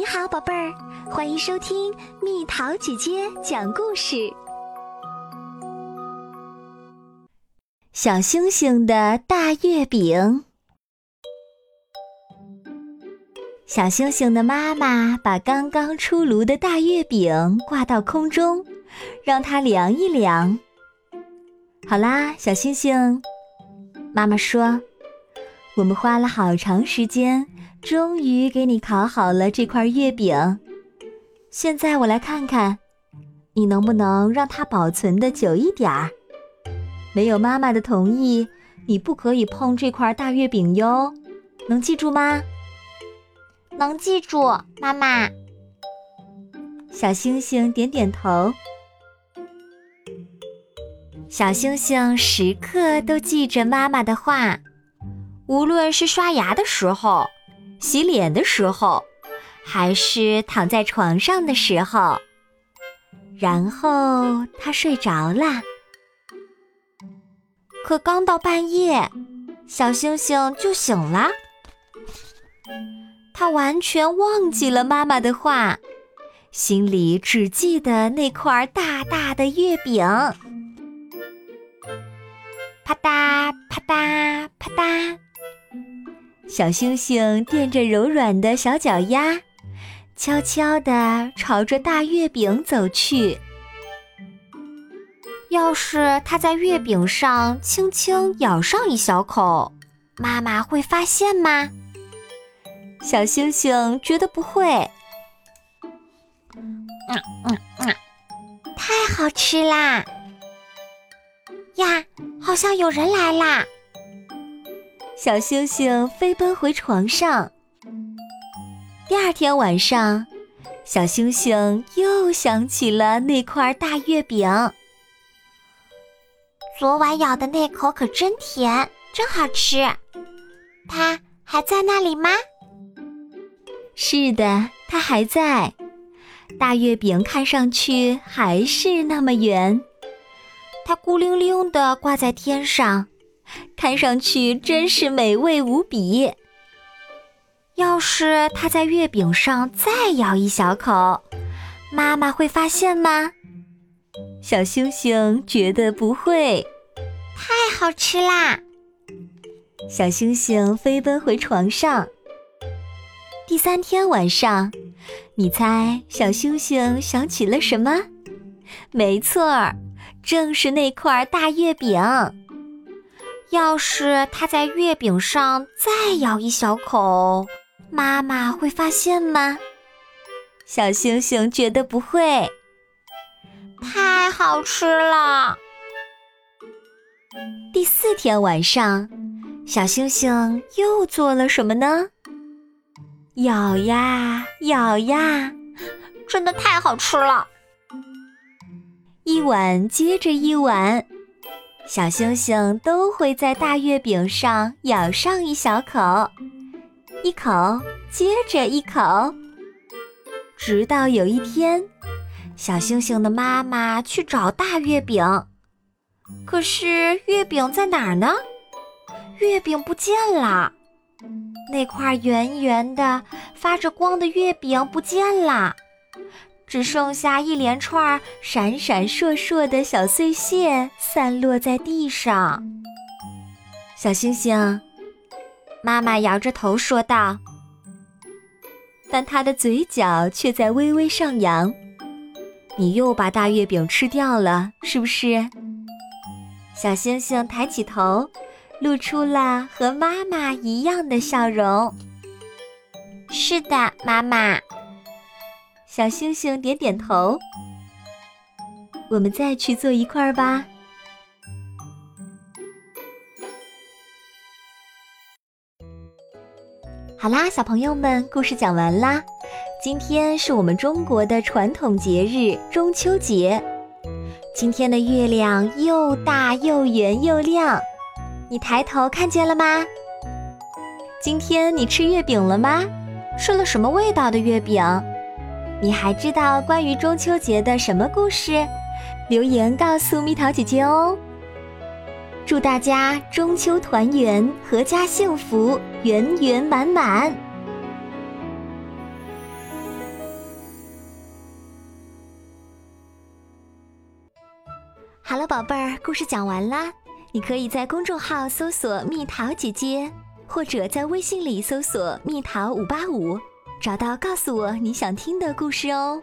你好，宝贝儿，欢迎收听蜜桃姐姐讲故事。小星星的大月饼。小星星的妈妈把刚刚出炉的大月饼挂到空中，让它凉一凉。好啦，小星星，妈妈说，我们花了好长时间。终于给你烤好了这块月饼，现在我来看看，你能不能让它保存的久一点儿？没有妈妈的同意，你不可以碰这块大月饼哟，能记住吗？能记住，妈妈。小星星点点头。小星星时刻都记着妈妈的话，无论是刷牙的时候。洗脸的时候，还是躺在床上的时候，然后他睡着了。可刚到半夜，小星星就醒了。他完全忘记了妈妈的话，心里只记得那块大大的月饼。啪嗒啪嗒啪嗒。小星星垫着柔软的小脚丫，悄悄地朝着大月饼走去。要是它在月饼上轻轻咬上一小口，妈妈会发现吗？小星星觉得不会。嗯嗯嗯，太好吃啦！呀，好像有人来啦！小星星飞奔回床上。第二天晚上，小星星又想起了那块大月饼。昨晚咬的那口可真甜，真好吃。它还在那里吗？是的，它还在。大月饼看上去还是那么圆，它孤零零的挂在天上。看上去真是美味无比。要是它在月饼上再咬一小口，妈妈会发现吗？小星星觉得不会。太好吃啦！小星星飞奔回床上。第三天晚上，你猜小星星想起了什么？没错儿，正是那块大月饼。要是他在月饼上再咬一小口，妈妈会发现吗？小星星觉得不会。太好吃了。第四天晚上，小星星又做了什么呢？咬呀咬呀，真的太好吃了。一碗接着一碗。小星星都会在大月饼上咬上一小口，一口接着一口，直到有一天，小星星的妈妈去找大月饼，可是月饼在哪儿呢？月饼不见了，那块圆圆的、发着光的月饼不见了。只剩下一连串闪闪烁烁的小碎屑散落在地上。小星星，妈妈摇着头说道，但她的嘴角却在微微上扬。你又把大月饼吃掉了，是不是？小星星抬起头，露出了和妈妈一样的笑容。是的，妈妈。小星星点点头，我们再去做一块儿吧。好啦，小朋友们，故事讲完啦。今天是我们中国的传统节日中秋节。今天的月亮又大又圆又亮，你抬头看见了吗？今天你吃月饼了吗？吃了什么味道的月饼？你还知道关于中秋节的什么故事？留言告诉蜜桃姐姐哦。祝大家中秋团圆阖家幸福圆圆满满。好了宝贝儿故事讲完啦。你可以在公众号搜索蜜桃姐姐或者在微信里搜索蜜桃五八五找到告诉我你想听的故事哦。